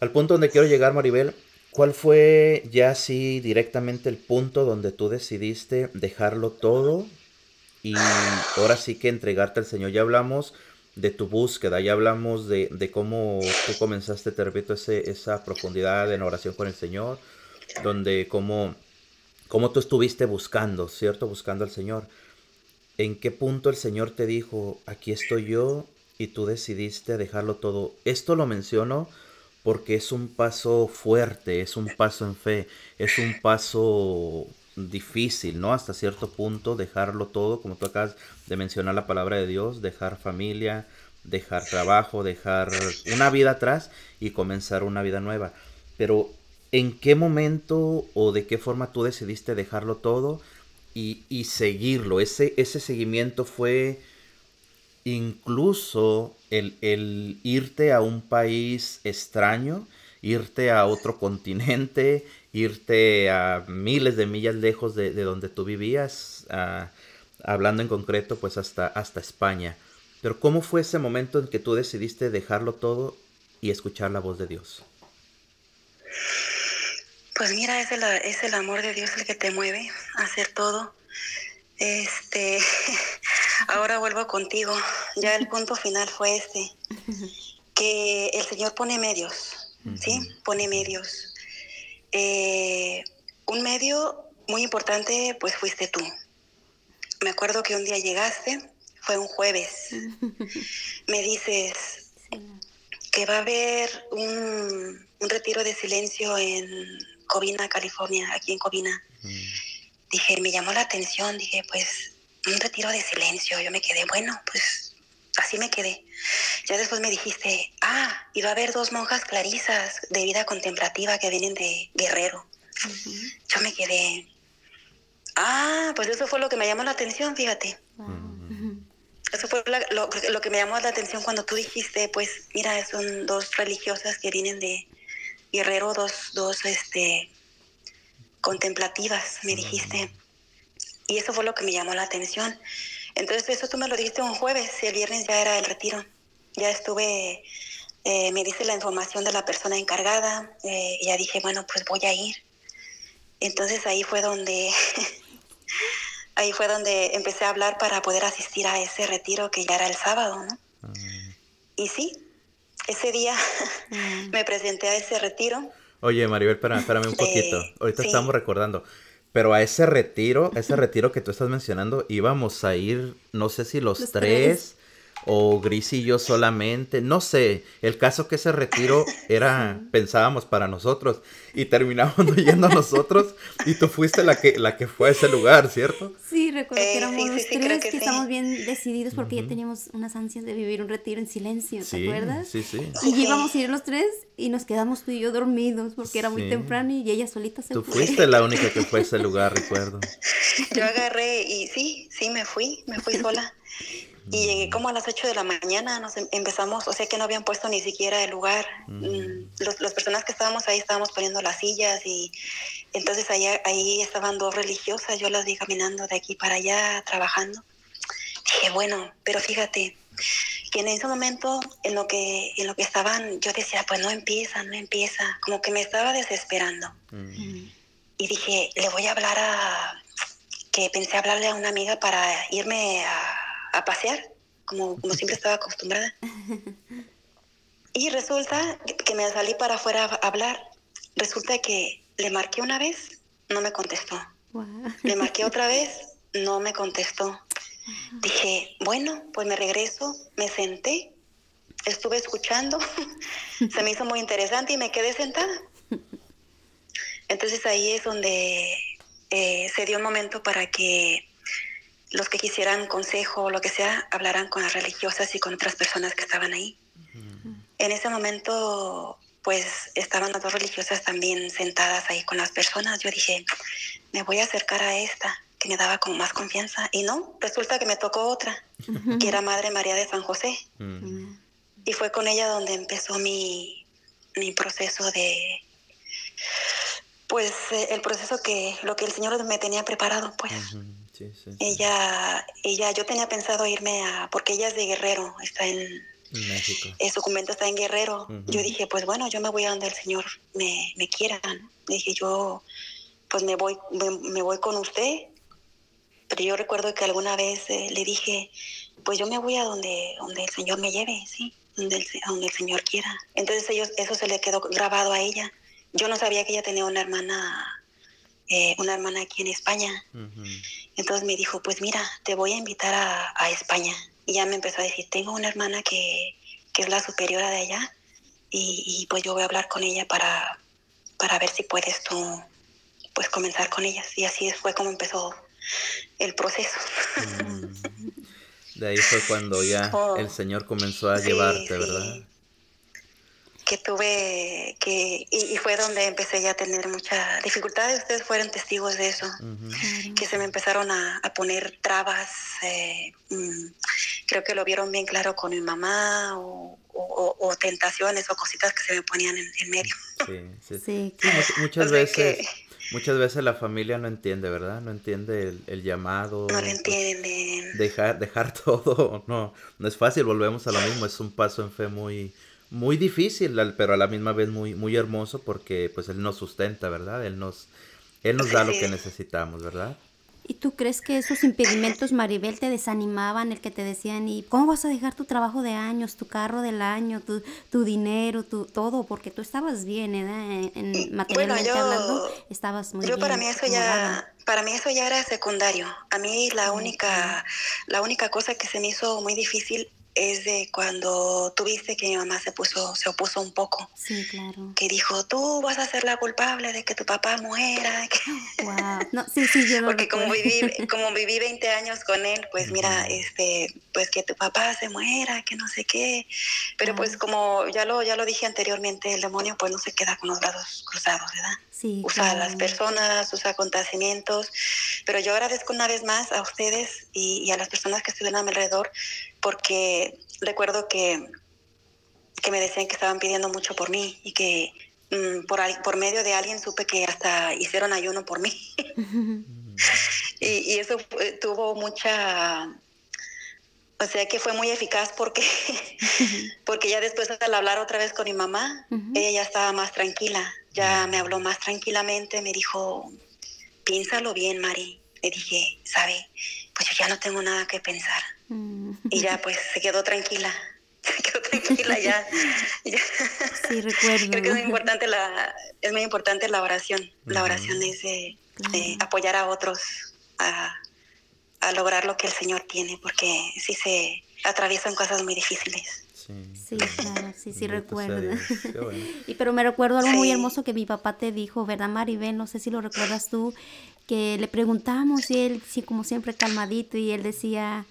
Al punto donde quiero llegar, Maribel, ¿Cuál fue ya así directamente el punto donde tú decidiste dejarlo todo y ahora sí que entregarte al Señor. Ya hablamos de tu búsqueda, ya hablamos de, de cómo tú comenzaste, te repito, ese, esa profundidad en oración con el Señor, donde cómo, cómo tú estuviste buscando, ¿cierto? Buscando al Señor. ¿En qué punto el Señor te dijo, aquí estoy yo y tú decidiste dejarlo todo? Esto lo menciono porque es un paso fuerte, es un paso en fe, es un paso difícil, ¿no? Hasta cierto punto dejarlo todo, como tú acabas de mencionar la palabra de Dios, dejar familia, dejar trabajo, dejar una vida atrás y comenzar una vida nueva. Pero ¿en qué momento o de qué forma tú decidiste dejarlo todo y, y seguirlo? Ese, ese seguimiento fue incluso el, el, irte a un país extraño, irte a otro continente, irte a miles de millas lejos de, de donde tú vivías, a, hablando en concreto pues hasta, hasta España. Pero ¿cómo fue ese momento en que tú decidiste dejarlo todo y escuchar la voz de Dios? Pues mira, es el, es el amor de Dios el que te mueve a hacer todo. Este, ahora vuelvo contigo. Ya el punto final fue este, que el Señor pone medios, ¿sí? Pone medios. Eh, un medio muy importante, pues fuiste tú. Me acuerdo que un día llegaste, fue un jueves. Me dices que va a haber un, un retiro de silencio en Covina, California, aquí en Covina. Mm. Dije, me llamó la atención, dije, pues un retiro de silencio. Yo me quedé, bueno, pues así me quedé. Ya después me dijiste, ah, va a haber dos monjas clarisas de vida contemplativa que vienen de Guerrero. Yo me quedé, ah, pues eso fue lo que me llamó la atención, fíjate. Eso fue lo, lo, que me llamó la atención cuando tú dijiste, pues mira, son dos religiosas que vienen de, Guerrero, dos, dos este, contemplativas, me dijiste. Y eso fue lo que me llamó la atención. Entonces eso tú me lo dijiste un jueves y el viernes ya era el retiro. Ya estuve, eh, me dice la información de la persona encargada eh, y ya dije, bueno, pues voy a ir. Entonces ahí fue donde, ahí fue donde empecé a hablar para poder asistir a ese retiro que ya era el sábado, ¿no? Y sí, ese día me presenté a ese retiro. Oye, Maribel, espérame, un poquito. Ahorita estamos recordando. Pero a ese retiro, a ese retiro que tú estás mencionando, íbamos a ir, no sé si los, tres o Gris y yo solamente, no sé, el caso que ese retiro era, pensábamos para nosotros y terminamos yendo nosotros y tú fuiste la que, la que fue a ese lugar, ¿cierto? Sí, recuerdo que eh, éramos los tres que, estamos bien decididos porque ya teníamos unas ansias de vivir un retiro en silencio, ¿te acuerdas? Sí, sí. Y íbamos a ir los tres y nos quedamos tú y yo dormidos porque era muy temprano y ella solita se fue. Tú fuiste la única que fue a ese lugar, recuerdo. Yo agarré y sí, sí, me fui, me fui sola. Y llegué como a las 8 de la mañana, nos em, empezamos, o sea que no habían puesto ni siquiera el lugar. Mm, los, las personas que estábamos ahí estábamos poniendo las sillas y entonces ahí, ahí estaban dos religiosas, yo las vi caminando de aquí para allá, trabajando. Dije, bueno, pero fíjate, que en ese momento en lo que, en lo que estaban, yo decía, pues no empieza, no empieza, como que me estaba desesperando. Y dije, le voy a hablar a, que pensé hablarle a una amiga para irme a a pasear, como, como siempre estaba acostumbrada. Y resulta que me salí para afuera a hablar. Resulta que le marqué una vez, no me contestó. Le marqué otra vez, no me contestó. Dije, bueno, pues me regreso, me senté, estuve escuchando, se me hizo muy interesante y me quedé sentada. Entonces ahí es donde eh, se dio un momento para que los que quisieran consejo o lo que sea, hablarán con las religiosas y con otras personas que estaban ahí. En ese momento, pues estaban las dos religiosas también sentadas ahí con las personas. Yo dije, me voy a acercar a esta, que me daba como más confianza. Y no, resulta que me tocó otra, que era Madre María de San José. Y fue con ella donde empezó mi, mi proceso de, pues eh, el proceso que, lo que el Señor me tenía preparado, pues. Ella, ella, yo tenía pensado irme a, porque ella es de Guerrero, está en México. Eh, su convento está en Guerrero. Yo dije, pues bueno, yo me voy a donde el Señor me, me quiera. Dije, yo, pues me voy, me, voy con usted. Pero yo recuerdo que alguna vez eh, le dije, pues yo me voy a donde, donde el Señor me lleve, sí, donde el, donde el Señor quiera. Entonces ellos, eso se le quedó grabado a ella. Yo no sabía que ella tenía una hermana eh, una hermana aquí en España. Entonces me dijo, pues mira, te voy a invitar a, España. Y ya me empezó a decir, tengo una hermana que, es la superiora de allá y, pues yo voy a hablar con ella para, para ver si puedes tú pues comenzar con ellas. Y así fue como empezó el proceso. De ahí fue cuando ya oh. el Señor comenzó a llevarte, ¿verdad? Que tuve que y, fue donde empecé ya a tener mucha dificultad ustedes fueron testigos de eso que se me empezaron a, poner trabas eh, mm, creo que lo vieron bien claro con mi mamá o, tentaciones o cositas que se me ponían en, medio sí, sí. muchas veces Muchas veces la familia no entiende, ¿verdad? No entiende el, llamado. No lo entienden. dejar, dejar todo, no, no es fácil, volvemos a lo mismo, es un paso en fe muy, muy difícil, pero a la misma vez muy, muy hermoso porque pues Él nos sustenta, ¿verdad? Él nos, él nos da lo que necesitamos, ¿verdad? ¿Y tú crees que esos impedimentos, Maribel, te desanimaban, el que te decían, ¿y cómo vas a dejar tu trabajo de años, tu carro del año, tu, tu dinero, tu todo? Porque tú estabas bien, ¿eh? En, materialmente hablando, estabas muy yo bien. Yo para mí eso ya, para mí eso ya era secundario. A mí la única, la única cosa que se me hizo muy difícil es de cuando tuviste que mi mamá se puso, se opuso un poco. Sí, claro. Que dijo, tú vas a ser la culpable de que tu papá muera. Wow. No, sí, sí, yo Porque como viví, como viví 20 años con él, pues mira, este, pues que tu papá se muera, que no sé qué. Pero pues como ya lo, ya lo dije anteriormente, el demonio pues no se queda con los brazos cruzados, ¿verdad? Sí, usa a las personas, usa acontecimientos, pero yo agradezco una vez más a ustedes y, y a las personas que estuvieron a mi alrededor porque recuerdo que, que me decían que estaban pidiendo mucho por mí y que mm, por, por medio de alguien supe que hasta hicieron ayuno por mí. y, y, eso tuvo mucha... O sea que fue muy eficaz porque, porque ya después al hablar otra vez con mi mamá, ella ya estaba más tranquila, ya me habló más tranquilamente, me dijo, piénsalo bien, Mari. Le dije, ¿sabe? Pues yo ya no tengo nada que pensar. Y ya pues se quedó tranquila. Se quedó tranquila ya. Sí, recuerdo. Creo que es muy importante la, es muy importante la oración. La oración es de, apoyar a otros a, a, lograr lo que el Señor tiene, porque sí se atraviesan cosas muy difíciles. Sí, claro, sí, sí recuerdo. y pero me recuerdo algo muy hermoso que mi papá te dijo, ¿verdad, Maribel? No sé si lo recuerdas tú, que le preguntamos y él, sí, como siempre, calmadito, y él decía,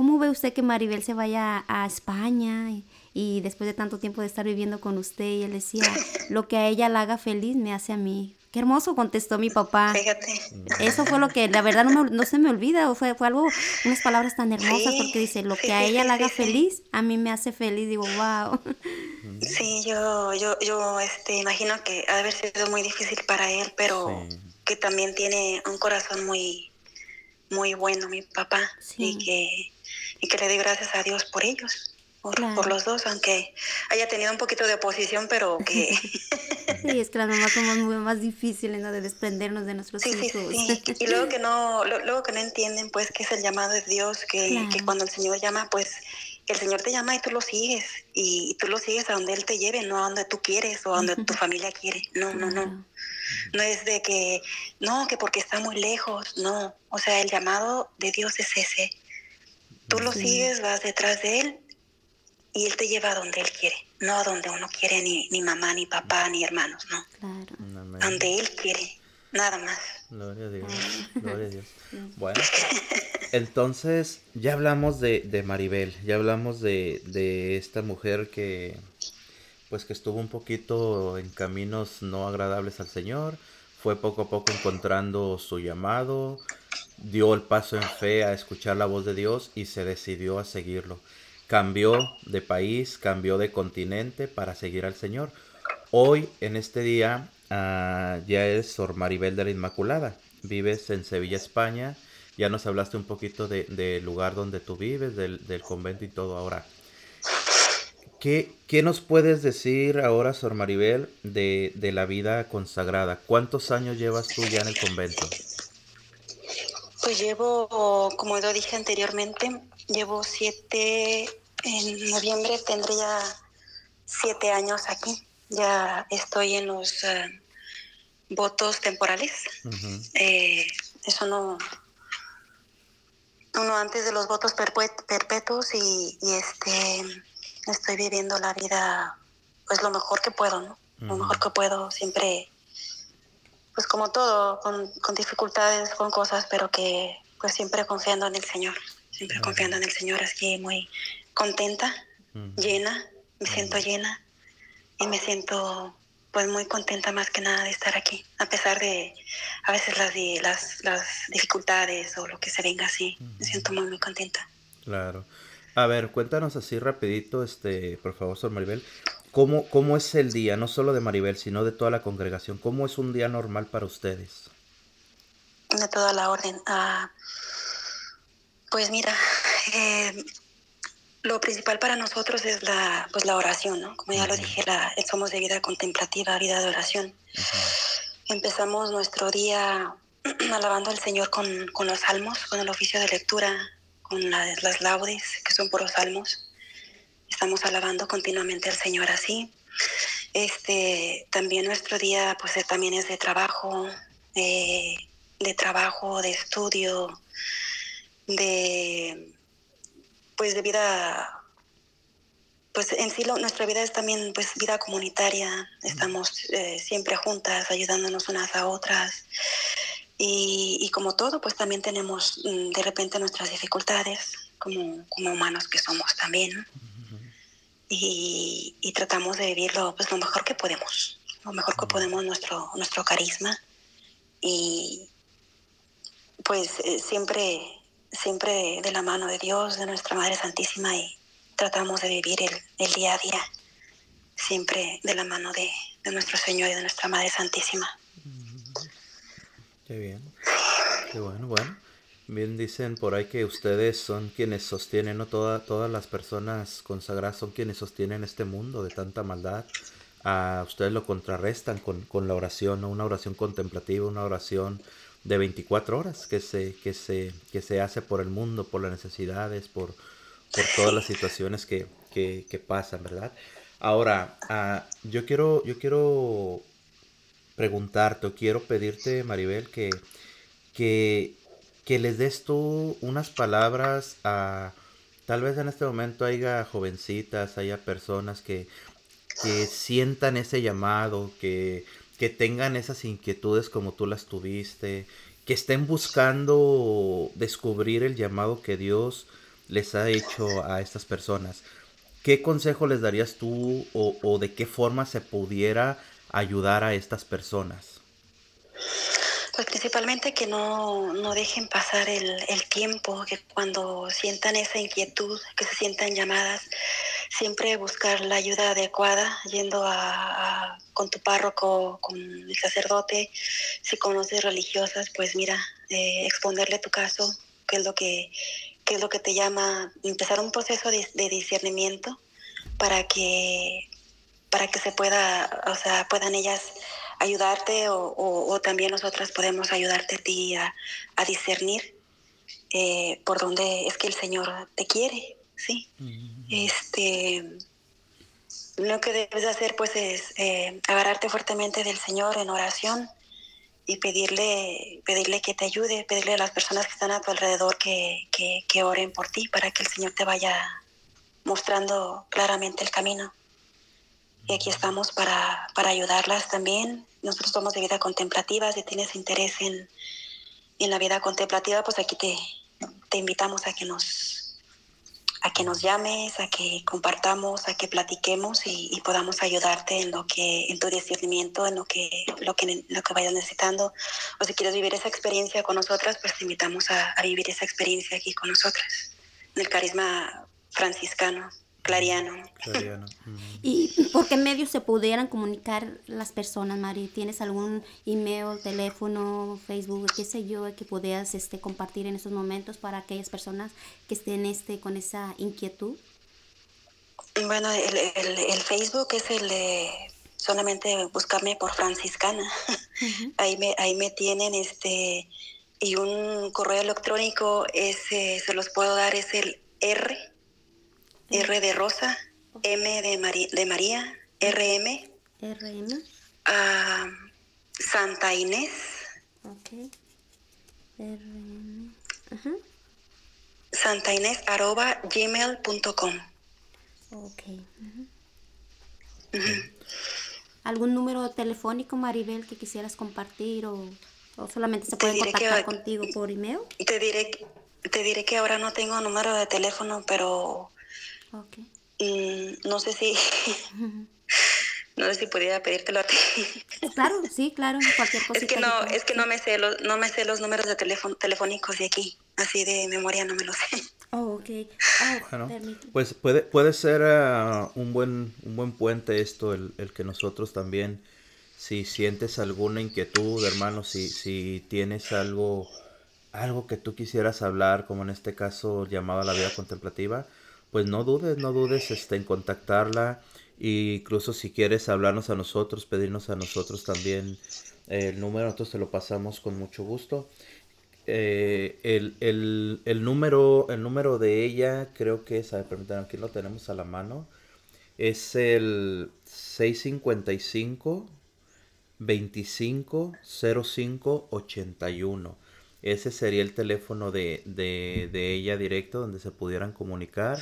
¿cómo ve usted que Maribel se vaya a España? Y, después de tanto tiempo de estar viviendo con usted, y él decía, lo que a ella la haga feliz me hace a mí. Qué hermoso contestó mi papá. Fíjate. Eso fue lo que, la verdad, no, no se me olvida. Fue, fue algo, unas palabras tan hermosas, porque dice, lo que a ella la haga feliz, a mí me hace feliz. Digo, wow. Sí, yo, yo, yo este, imagino que ha de haber sido muy difícil para él, pero que también tiene un corazón muy, muy bueno, mi papá. Y que y que le dé gracias a Dios por ellos, por, los dos, aunque haya tenido un poquito de oposición, pero que... sí, es que las mamás somos muy más difíciles ¿no? de desprendernos de nuestros hijos. Sí, sí. Y luego que no, luego que no entienden pues que es el llamado de Dios, que, que cuando el Señor llama, pues el Señor te llama y tú lo sigues, y, tú lo sigues a donde Él te lleve, no a donde tú quieres o a donde tu familia quiere. No, no, no. No es de que, no, que porque está muy lejos, no. O sea, el llamado de Dios es ese, Tú lo sigues, vas detrás de él y él te lleva a donde él quiere, no a donde uno quiere, ni, ni mamá, ni papá, ni hermanos, no. Claro. Donde él quiere, nada más. Gloria a Dios, gloria a Dios. Bueno, entonces ya hablamos de, de Maribel, ya hablamos de, de esta mujer que pues que estuvo un poquito en caminos no agradables al Señor, fue poco a poco encontrando su llamado, dio el paso en fe a escuchar la voz de Dios y se decidió a seguirlo. Cambió de país, cambió de continente para seguir al Señor. Hoy, en este día, ah, ya es Sor Maribel de la Inmaculada. Vives en Sevilla, España. Ya nos hablaste un poquito del lugar donde tú vives, del, convento y todo ahora. ¿Qué, ¿Qué, nos puedes decir ahora, Sor Maribel, de, de la vida consagrada? ¿Cuántos años llevas tú ya en el convento? Pues llevo, como lo dije anteriormente, llevo siete, en noviembre tendría siete años aquí. Ya estoy en los eh, votos temporales. Eh, eso no, uno antes de los votos perpetuos y, este estoy viviendo la vida pues lo mejor que puedo, ¿no? Lo mejor que puedo, siempre pues como todo, con, dificultades, con cosas, pero que pues siempre confiando en el Señor, siempre confiando en el Señor, así muy contenta, llena, me siento llena y me siento pues muy contenta más que nada de estar aquí, a pesar de a veces las, las, las dificultades o lo que se venga así. Me siento muy, muy contenta. Claro. A ver, cuéntanos así rapidito, este, por favor, Sor Maribel, ¿cómo, ¿cómo es el día, no solo de Maribel, sino de toda la congregación? ¿Cómo es un día normal para ustedes? De toda la orden. Ah, pues mira, eh, lo principal para nosotros es la, pues la oración, ¿no? Como ya lo dije, la, somos de vida contemplativa, vida de oración. Empezamos nuestro día alabando al Señor con, con, los salmos, con el oficio de lectura, con las, las laudes, que son puros salmos. Estamos alabando continuamente al Señor así. Este, también nuestro día, pues eh, también es de trabajo, de, de trabajo, de estudio, de, pues de vida, pues en sí nuestra vida es también pues vida comunitaria. Estamos eh, siempre juntas, ayudándonos unas a otras. Y, como todo, pues también tenemos mm, de repente nuestras dificultades como humanos que somos también. Y, y, tratamos de vivirlo pues lo mejor que podemos, lo mejor que podemos nuestro, nuestro carisma. Y pues eh, siempre, siempre de la mano de Dios, de nuestra Madre Santísima y tratamos de vivir el, el día a día, siempre de la mano de, de nuestro Señor y de nuestra Madre Santísima. Qué bien. Qué bueno, bueno. Bien dicen por ahí que ustedes son quienes sostienen, no Toda, todas las personas consagradas son quienes sostienen este mundo de tanta maldad. A ustedes lo contrarrestan con, con la oración, ¿no? una oración contemplativa, una oración de 24 horas que se, que se, que se hace por el mundo, por las necesidades, por, por todas las situaciones que, que, que pasan, ¿verdad? Ahora, uh, yo quiero, yo quiero preguntarte o quiero pedirte, Maribel, que, que, que les des tú unas palabras a... Tal vez en este momento haya jovencitas, haya personas que, que sientan ese llamado, que, que tengan esas inquietudes como tú las tuviste, que estén buscando descubrir el llamado que Dios les ha hecho a estas personas. ¿Qué consejo les darías tú o, o de qué forma se pudiera ayudar a estas personas? Pues principalmente que no, no dejen pasar el, el, tiempo, que cuando sientan esa inquietud, que se sientan llamadas, siempre buscar la ayuda adecuada, yendo a, con tu párroco, con el sacerdote, si conoces religiosas, pues mira, eh, exponerle tu caso, qué es lo que, qué es lo que te llama, empezar un proceso de, de discernimiento para que para que se pueda, o sea, puedan ellas ayudarte o, o, o también nosotras podemos ayudarte a ti a, a discernir eh, por dónde es que el Señor te quiere, ¿sí? Uh -huh. Este, lo que debes hacer pues es eh, agarrarte fuertemente del Señor en oración y pedirle, pedirle que te ayude, pedirle a las personas que están a tu alrededor que, que, que oren por ti para que el Señor te vaya mostrando claramente el camino y aquí estamos para, para, ayudarlas también. Nosotros somos de vida contemplativa, si tienes interés en, en la vida contemplativa, pues aquí te, te, invitamos a que nos a que nos llames, a que compartamos, a que platiquemos y, podamos ayudarte en lo que, en tu discernimiento, en lo que, lo que, lo que vayas necesitando. O si quieres vivir esa experiencia con nosotras, pues te invitamos a, a vivir esa experiencia aquí con nosotras, en el carisma franciscano. Clariano. Clariano. Mm. ¿Y por qué medios se pudieran comunicar las personas, Mari? ¿Tienes algún email, teléfono, Facebook, qué sé yo, que puedas este, compartir en estos momentos para aquellas personas que estén este, con esa inquietud? Bueno, el, el, el Facebook es el de solamente buscarme por franciscana. Uh -huh. ahí, me, ahí me tienen este y un correo electrónico ese se los puedo dar es el R R de Rosa, M de, Mari de María, RM. RM. Uh, Santa Inés. Ok. RM. Santa Inés arroba gmail.com. Ok. Uh -huh. ¿Algún número telefónico, Maribel, que quisieras compartir o, o solamente se puede contactar que, contigo por email? Te diré, te diré que ahora no tengo número de teléfono, pero Okay. Mm, no sé si No sé si pudiera pedírtelo a ti. Claro, sí, claro, cualquier cosa. Es que no, es que no me sé los, no me sé los números de teléfono telefónicos de aquí, así de memoria no me los sé. Oh, ok. Oh, pues puede, puede ser ah, un buen, un buen puente esto, el, el, que nosotros también, si sientes alguna inquietud, hermano, si, si tienes algo, algo que tú quisieras hablar, como en este caso llamado a la vida contemplativa, pues no dudes, no dudes este, en contactarla. Y incluso si quieres hablarnos a nosotros, pedirnos a nosotros también el número, nosotros te lo pasamos con mucho gusto. Eh, el, el, el, número, el número de ella creo que es, permítanme, aquí lo tenemos a la mano. Es el 655 25 05 81. Ese sería el teléfono de, de, de ella directo donde se pudieran comunicar.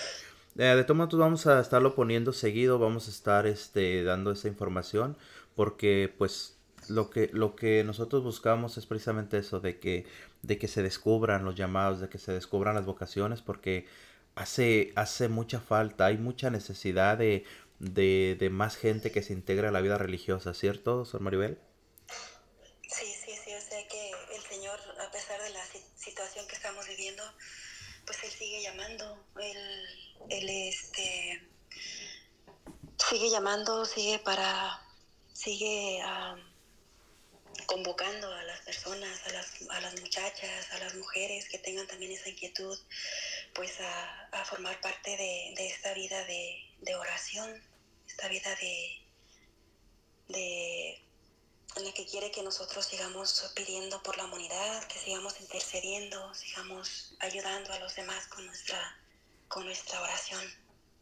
Eh, de todos modos vamos a estarlo poniendo seguido, vamos a estar este, dando esa información porque pues lo que, lo que nosotros buscamos es precisamente eso, de que, de que se descubran los llamados, de que se descubran las vocaciones porque hace, hace mucha falta, hay mucha necesidad de, de, de más gente que se integre a la vida religiosa, ¿cierto, Sor Maribel? Pues él sigue llamando, él, él este, sigue llamando, sigue para, sigue convocando a las personas, a las, a las muchachas, a las mujeres que tengan también esa inquietud, pues a, a formar parte de, de esta vida de, de, oración, esta vida de, de en la que quiere que nosotros sigamos pidiendo por la humanidad, que sigamos intercediendo, sigamos ayudando a los demás con nuestra, con nuestra oración,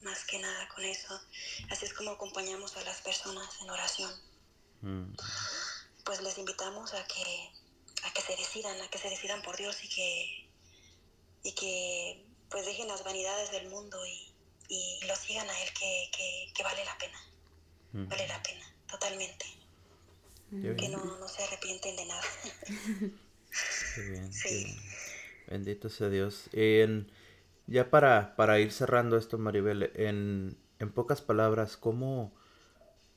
más que nada con eso. Así es como acompañamos a las personas en oración. Mm. Pues les invitamos a que, a que se decidan, a que se decidan por Dios y que, y que pues dejen las vanidades del mundo y, y lo sigan a Él, que, que, que vale la pena. Mm. Vale la pena, totalmente que no, no, se arrepienten de nada. bien, sí. Bendito sea Dios. En, ya para, para ir cerrando esto, Maribel, en, en pocas palabras, ¿cómo,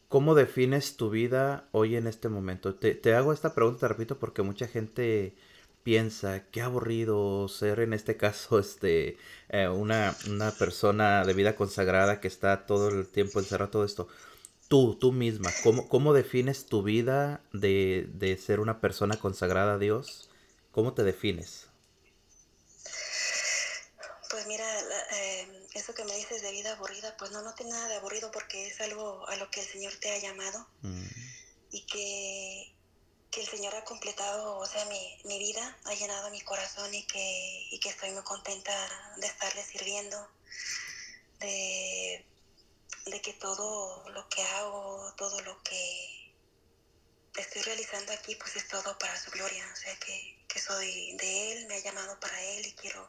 ¿cómo defines tu vida hoy en este momento? Te, te hago esta pregunta, repito, porque mucha gente piensa qué aburrido ser en este caso este eh, una, una persona de vida consagrada que está todo el tiempo encerrado todo esto tú, tú misma, ¿cómo, cómo defines tu vida de, de, ser una persona consagrada a Dios? ¿Cómo te defines? Pues mira, eh, eso que me dices de vida aburrida, pues no, no tiene nada de aburrido porque es algo a lo que el Señor te ha llamado mm. y que, que, el Señor ha completado, o sea, mi, mi, vida, ha llenado mi corazón y que, y que estoy muy contenta de estarle sirviendo, de de que todo lo que hago, todo lo que estoy realizando aquí, pues es todo para su gloria. O sea, que, soy de Él, me ha llamado para Él y quiero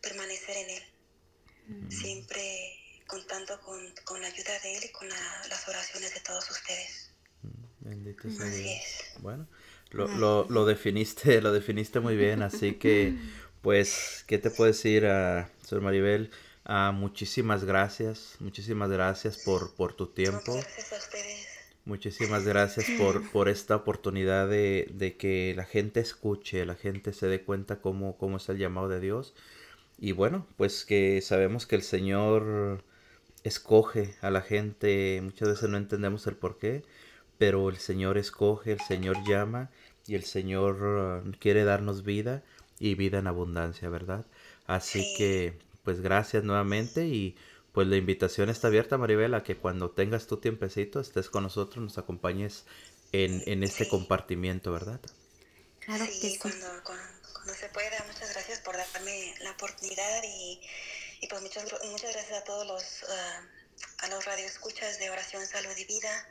permanecer en Él. Mm. Siempre contando con, la ayuda de Él y con las oraciones de todos ustedes. Mm, bendito sea Dios. Bueno, lo, lo, lo, definiste, lo definiste muy bien, así que, pues, ¿qué te puedo decir a Sor Maribel? Ah, muchísimas gracias, muchísimas gracias por, por tu tiempo. Gracias a ustedes. Muchísimas gracias por, por esta oportunidad de, de, que la gente escuche, la gente se dé cuenta cómo, cómo es el llamado de Dios. Y bueno, pues que sabemos que el Señor escoge a la gente, muchas veces no entendemos el por qué, pero el Señor escoge, el Señor llama y el Señor uh, quiere darnos vida y vida en abundancia, ¿verdad? Así que pues gracias nuevamente y pues la invitación está abierta, Maribel, a que cuando tengas tu tiempecito estés con nosotros, nos acompañes en, en este compartimiento, ¿verdad? Claro sí, que sí. Cuando, cuando, se pueda. Muchas gracias por darme la oportunidad y, y pues muchas, muchas gracias a todos los, uh, a los radioescuchas de Oración, Salud y Vida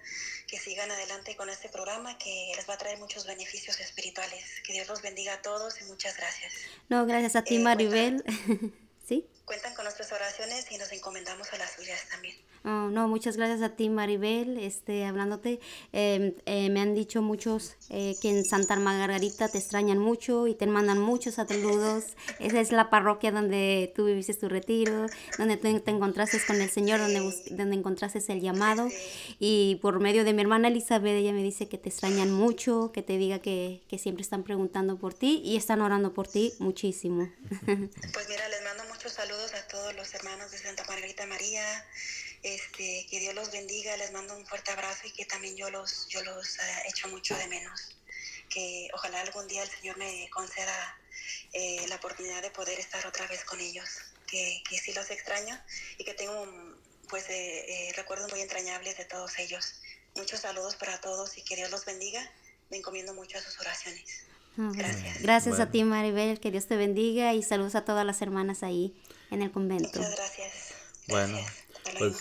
que sigan adelante con este programa que les va a traer muchos beneficios espirituales. Que Dios los bendiga a todos y muchas gracias. No, gracias a ti, eh, Maribel. ¿Sí? Cuentan con nuestras oraciones y nos encomendamos a las suyas también. Oh, no, muchas gracias a ti, Maribel, este, hablándote. Em, eh, me han dicho muchos eh, que en Santa Margarita te extrañan mucho y te mandan muchos saludos. Esa es la parroquia donde tú viviste tu retiro, donde te, te encontraste con el Señor, donde, donde encontraste el llamado. Y por medio de mi hermana Elizabeth, ella me dice que te extrañan mucho, que te diga que, que siempre están preguntando por ti y están orando por ti muchísimo. Pues mira, les muchos saludos a todos los hermanos de Santa Margarita María este, que Dios los bendiga, les mando un fuerte abrazo y que también yo los, yo los uh, echo mucho de menos. Que ojalá algún día el Señor me conceda eh, la oportunidad de poder estar otra vez con ellos, que, que sí los extraño y que tengo pues eh, eh, recuerdos muy entrañables de todos ellos. Muchos saludos para todos y que Dios los bendiga. Me encomiendo mucho a sus oraciones. Gracias. Gracias a ti, Maribel. Que Dios te bendiga y saludos a todas las hermanas ahí en el convento. Muchas gracias. Bueno, pues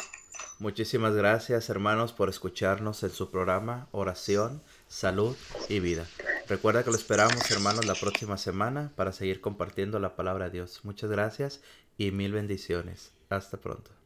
muchísimas gracias hermanos por escucharnos en su programa Oración, Salud y Vida. Recuerda que lo esperamos hermanos la próxima semana para seguir compartiendo la palabra de Dios. Muchas gracias y mil bendiciones. Hasta pronto.